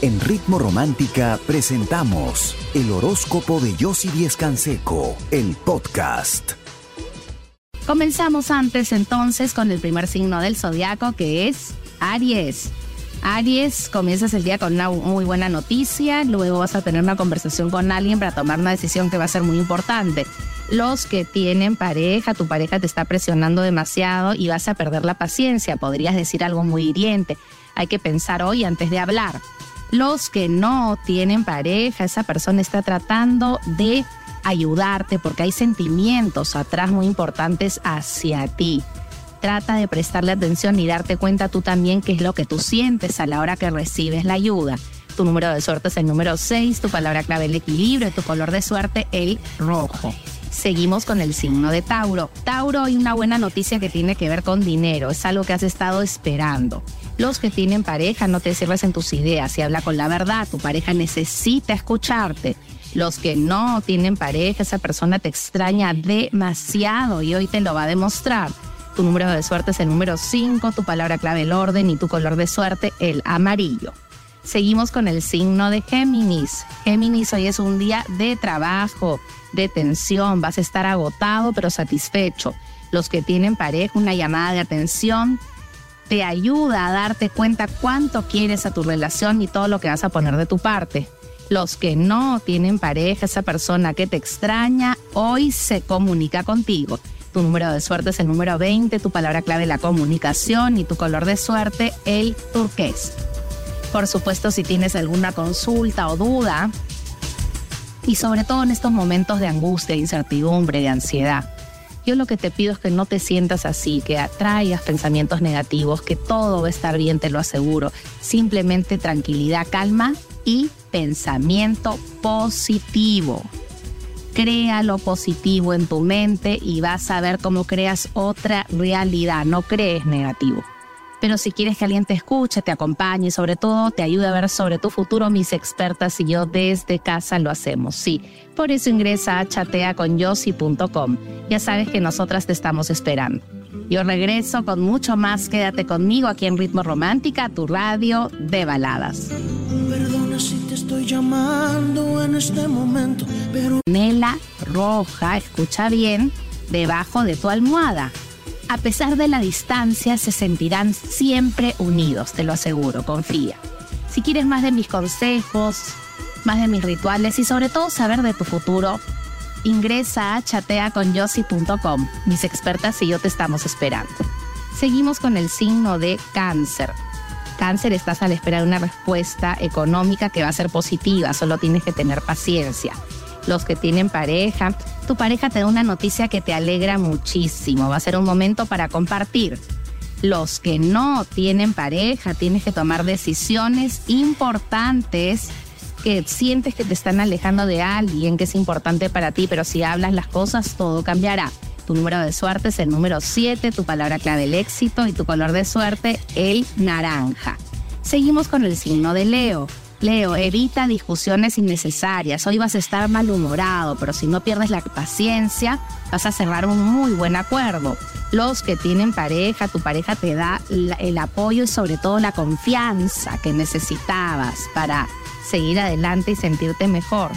En Ritmo Romántica presentamos el horóscopo de Yossi Díez Canseco, el podcast. Comenzamos antes entonces con el primer signo del zodiaco que es Aries. Aries, comienzas el día con una muy buena noticia, luego vas a tener una conversación con alguien para tomar una decisión que va a ser muy importante. Los que tienen pareja, tu pareja te está presionando demasiado y vas a perder la paciencia, podrías decir algo muy hiriente. Hay que pensar hoy antes de hablar. Los que no tienen pareja, esa persona está tratando de ayudarte porque hay sentimientos atrás muy importantes hacia ti. Trata de prestarle atención y darte cuenta tú también qué es lo que tú sientes a la hora que recibes la ayuda. Tu número de suerte es el número 6, tu palabra clave el equilibrio, tu color de suerte el rojo. Seguimos con el signo de Tauro. Tauro, hay una buena noticia que tiene que ver con dinero, es algo que has estado esperando. Los que tienen pareja, no te cierres en tus ideas y habla con la verdad. Tu pareja necesita escucharte. Los que no tienen pareja, esa persona te extraña demasiado y hoy te lo va a demostrar. Tu número de suerte es el número 5, tu palabra clave el orden y tu color de suerte el amarillo. Seguimos con el signo de Géminis. Géminis, hoy es un día de trabajo, de tensión, vas a estar agotado pero satisfecho. Los que tienen pareja, una llamada de atención, te ayuda a darte cuenta cuánto quieres a tu relación y todo lo que vas a poner de tu parte. Los que no tienen pareja, esa persona que te extraña, hoy se comunica contigo. Tu número de suerte es el número 20, tu palabra clave la comunicación y tu color de suerte el turqués. Por supuesto, si tienes alguna consulta o duda, y sobre todo en estos momentos de angustia, incertidumbre, de ansiedad, yo lo que te pido es que no te sientas así, que atraigas pensamientos negativos, que todo va a estar bien, te lo aseguro. Simplemente tranquilidad, calma y pensamiento positivo. Crea lo positivo en tu mente y vas a ver cómo creas otra realidad, no crees negativo. Pero si quieres que alguien te escuche, te acompañe y sobre todo te ayude a ver sobre tu futuro, mis expertas y yo desde casa lo hacemos. Sí, por eso ingresa a chateaconyossi.com. Ya sabes que nosotras te estamos esperando. Yo regreso con mucho más. Quédate conmigo aquí en Ritmo Romántica, tu radio de baladas. Perdona si te estoy llamando en este momento, pero... Nela roja, escucha bien, debajo de tu almohada a pesar de la distancia, se sentirán siempre unidos, te lo aseguro, confía. Si quieres más de mis consejos, más de mis rituales y sobre todo saber de tu futuro, ingresa a chateaconyossi.com. Mis expertas y yo te estamos esperando. Seguimos con el signo de cáncer. Cáncer, estás a la espera de una respuesta económica que va a ser positiva, solo tienes que tener paciencia los que tienen pareja. Tu pareja te da una noticia que te alegra muchísimo. Va a ser un momento para compartir. Los que no tienen pareja, tienes que tomar decisiones importantes que sientes que te están alejando de alguien que es importante para ti, pero si hablas las cosas, todo cambiará. Tu número de suerte es el número 7, tu palabra clave el éxito y tu color de suerte el naranja. Seguimos con el signo de Leo. Leo, evita discusiones innecesarias. Hoy vas a estar malhumorado, pero si no pierdes la paciencia, vas a cerrar un muy buen acuerdo. Los que tienen pareja, tu pareja te da el apoyo y sobre todo la confianza que necesitabas para seguir adelante y sentirte mejor.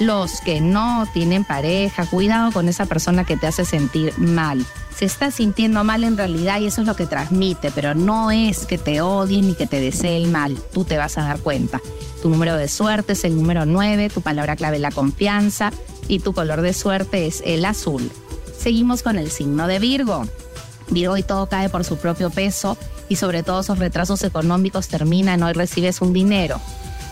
Los que no tienen pareja, cuidado con esa persona que te hace sentir mal se está sintiendo mal en realidad y eso es lo que transmite, pero no es que te odie ni que te desee el mal, tú te vas a dar cuenta. Tu número de suerte es el número 9, tu palabra clave la confianza y tu color de suerte es el azul. Seguimos con el signo de Virgo. Virgo y todo cae por su propio peso y sobre todo esos retrasos económicos terminan, hoy recibes un dinero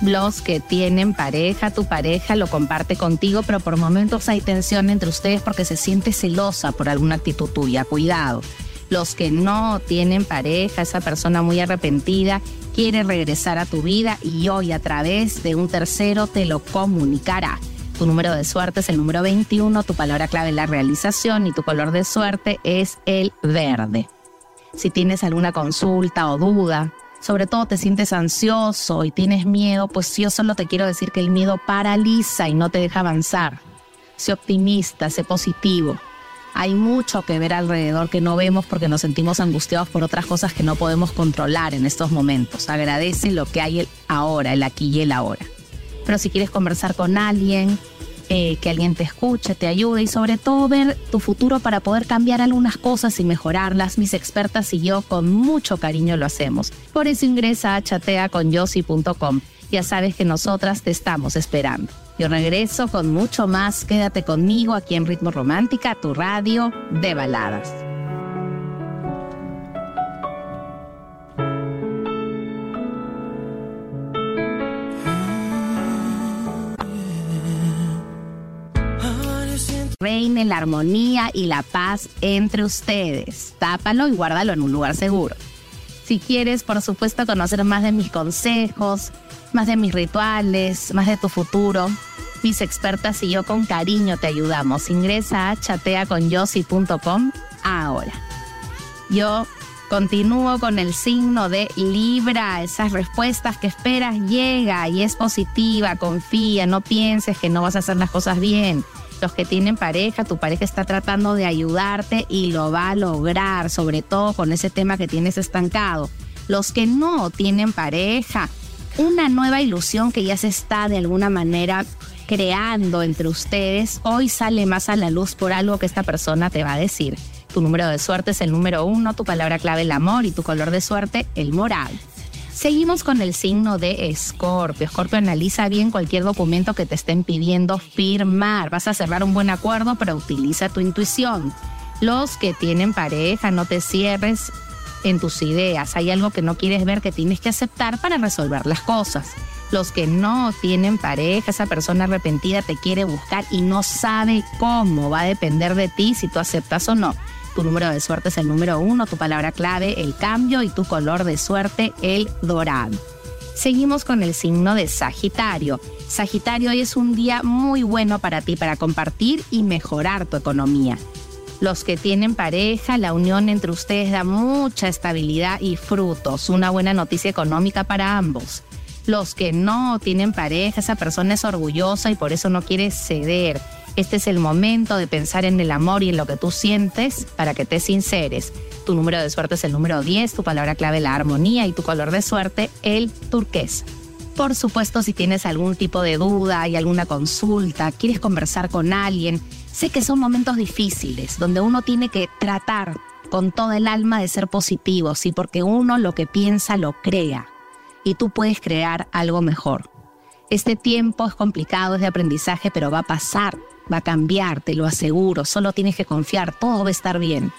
los que tienen pareja, tu pareja lo comparte contigo, pero por momentos hay tensión entre ustedes porque se siente celosa por alguna actitud tuya. Cuidado. Los que no tienen pareja, esa persona muy arrepentida, quiere regresar a tu vida y hoy a través de un tercero te lo comunicará. Tu número de suerte es el número 21, tu palabra clave es la realización y tu color de suerte es el verde. Si tienes alguna consulta o duda, sobre todo te sientes ansioso y tienes miedo, pues yo solo te quiero decir que el miedo paraliza y no te deja avanzar. Sé optimista, sé positivo. Hay mucho que ver alrededor que no vemos porque nos sentimos angustiados por otras cosas que no podemos controlar en estos momentos. Agradece lo que hay ahora, el aquí y el ahora. Pero si quieres conversar con alguien, eh, que alguien te escuche, te ayude y sobre todo ver tu futuro para poder cambiar algunas cosas y mejorarlas. Mis expertas y yo con mucho cariño lo hacemos. Por eso ingresa a chateaconyossi.com. Ya sabes que nosotras te estamos esperando. Yo regreso con mucho más. Quédate conmigo aquí en Ritmo Romántica, tu radio de baladas. Reine la armonía y la paz entre ustedes. Tápalo y guárdalo en un lugar seguro. Si quieres, por supuesto, conocer más de mis consejos, más de mis rituales, más de tu futuro, mis expertas y yo con cariño te ayudamos. Ingresa a chateaconyossi.com ahora. Yo continúo con el signo de Libra. Esas respuestas que esperas llega y es positiva, confía, no pienses que no vas a hacer las cosas bien. Los que tienen pareja, tu pareja está tratando de ayudarte y lo va a lograr, sobre todo con ese tema que tienes estancado. Los que no tienen pareja, una nueva ilusión que ya se está de alguna manera creando entre ustedes, hoy sale más a la luz por algo que esta persona te va a decir. Tu número de suerte es el número uno, tu palabra clave el amor y tu color de suerte el moral. Seguimos con el signo de Escorpio. Escorpio analiza bien cualquier documento que te estén pidiendo firmar. Vas a cerrar un buen acuerdo, pero utiliza tu intuición. Los que tienen pareja, no te cierres en tus ideas. Hay algo que no quieres ver que tienes que aceptar para resolver las cosas. Los que no tienen pareja, esa persona arrepentida te quiere buscar y no sabe cómo. Va a depender de ti si tú aceptas o no. Tu número de suerte es el número uno, tu palabra clave el cambio y tu color de suerte el dorado. Seguimos con el signo de Sagitario. Sagitario hoy es un día muy bueno para ti para compartir y mejorar tu economía. Los que tienen pareja, la unión entre ustedes da mucha estabilidad y frutos, una buena noticia económica para ambos. Los que no tienen pareja, esa persona es orgullosa y por eso no quiere ceder. Este es el momento de pensar en el amor y en lo que tú sientes para que te sinceres. Tu número de suerte es el número 10, tu palabra clave la armonía y tu color de suerte el turquesa. Por supuesto, si tienes algún tipo de duda y alguna consulta, quieres conversar con alguien, Sé que son momentos difíciles, donde uno tiene que tratar con toda el alma de ser positivo, sí, porque uno lo que piensa lo crea y tú puedes crear algo mejor. Este tiempo es complicado, es de aprendizaje, pero va a pasar, va a cambiar, te lo aseguro, solo tienes que confiar, todo va a estar bien.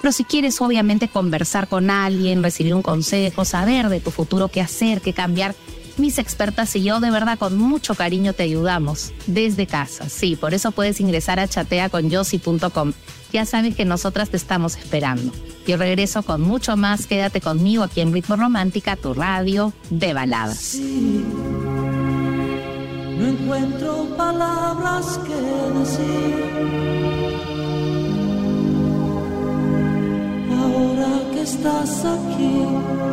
Pero si quieres obviamente conversar con alguien, recibir un consejo, saber de tu futuro qué hacer, qué cambiar, mis expertas y yo de verdad con mucho cariño te ayudamos desde casa. Sí, por eso puedes ingresar a chateaconyossi.com. Ya sabes que nosotras te estamos esperando. Yo regreso con mucho más. Quédate conmigo aquí en Ritmo Romántica, tu radio de baladas. No encuentro palabras que decir. Ahora que estás aquí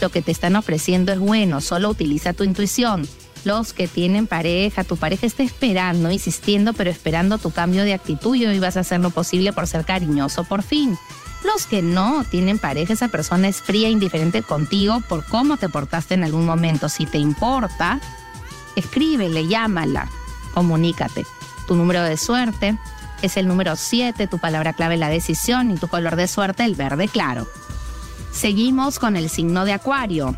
lo que te están ofreciendo es bueno, solo utiliza tu intuición. Los que tienen pareja, tu pareja está esperando, insistiendo, pero esperando tu cambio de actitud y hoy vas a hacer lo posible por ser cariñoso por fin. Los que no tienen pareja, esa persona es fría, e indiferente contigo por cómo te portaste en algún momento. Si te importa, escríbele, llámala, comunícate. Tu número de suerte es el número 7, tu palabra clave la decisión y tu color de suerte el verde claro. Seguimos con el signo de Acuario.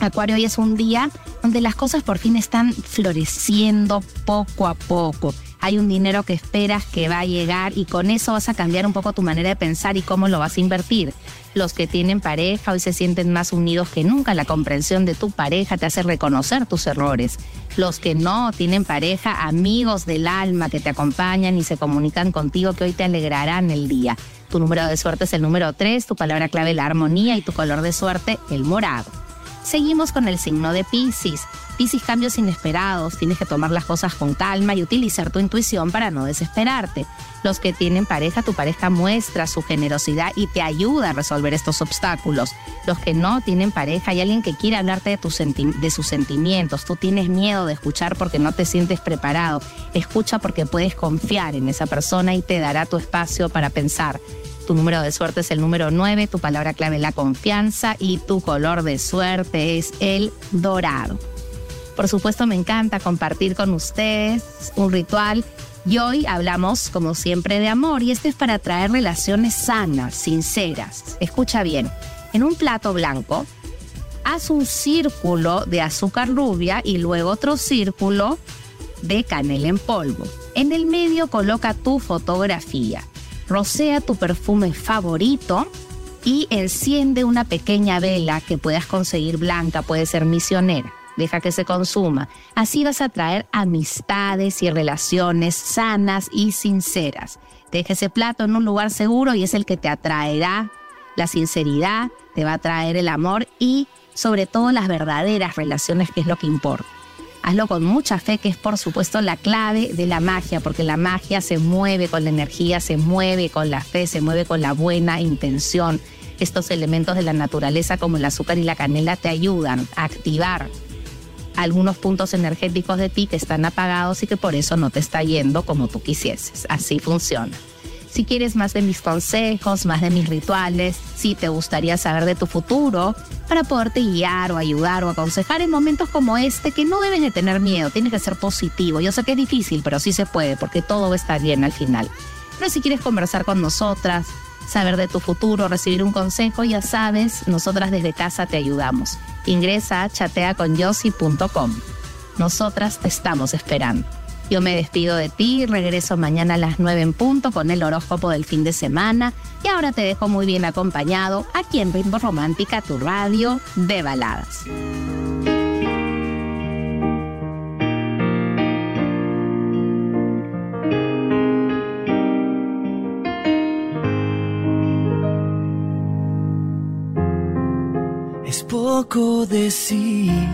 Acuario hoy es un día donde las cosas por fin están floreciendo poco a poco. Hay un dinero que esperas que va a llegar y con eso vas a cambiar un poco tu manera de pensar y cómo lo vas a invertir. Los que tienen pareja hoy se sienten más unidos que nunca. La comprensión de tu pareja te hace reconocer tus errores. Los que no tienen pareja, amigos del alma que te acompañan y se comunican contigo que hoy te alegrarán el día. Tu número de suerte es el número 3, tu palabra clave la armonía y tu color de suerte el morado. Seguimos con el signo de Pisces. Pisces, cambios inesperados, tienes que tomar las cosas con calma y utilizar tu intuición para no desesperarte. Los que tienen pareja, tu pareja muestra su generosidad y te ayuda a resolver estos obstáculos. Los que no tienen pareja, hay alguien que quiere hablarte de, tus sus sentimientos. Tú tienes miedo de escuchar porque no te sientes preparado. Escucha porque puedes confiar en esa persona y te dará tu espacio para pensar. Tu número de suerte es el número 9, tu palabra clave la confianza y tu color de suerte es el dorado. Por supuesto me encanta compartir con ustedes un ritual y hoy hablamos como siempre de amor y este es para traer relaciones sanas, sinceras. Escucha bien, en un plato blanco haz un círculo de azúcar rubia y luego otro círculo de canela en polvo. En el medio coloca tu fotografía rocea tu perfume favorito y enciende una pequeña vela que puedas conseguir blanca, puede ser misionera. Deja que se consuma. Así vas a traer amistades y relaciones sanas y sinceras. Deja ese plato en un lugar seguro y es el que te atraerá la sinceridad, te va a traer el amor y sobre todo las verdaderas relaciones, que es lo que importa hazlo con mucha fe, que es por supuesto la clave de la magia, porque la magia se mueve con la energía, se mueve con la fe, se mueve con la buena intención. Estos elementos de la naturaleza como el azúcar y la canela te ayudan a activar algunos puntos energéticos de ti que están apagados y que por eso no te está yendo como tú quisieses. Así funciona. Si quieres más de mis consejos, más de mis rituales, si te gustaría saber de tu futuro, para poderte guiar o ayudar o aconsejar en momentos como este, que no debes de tener miedo, tienes que ser positivo. Yo sé que es difícil, pero sí se puede, porque todo va a estar bien al final. Pero si quieres conversar con nosotras, saber de tu futuro, recibir un consejo, ya sabes, nosotras desde casa te ayudamos. Ingresa a chateaconyossi.com. Nosotras te estamos esperando. Yo me despido de ti, regreso mañana a las 9 en punto con el horóscopo del fin de semana y ahora te dejo muy bien acompañado aquí en Ritmo Romántica, tu radio de baladas. Es poco decir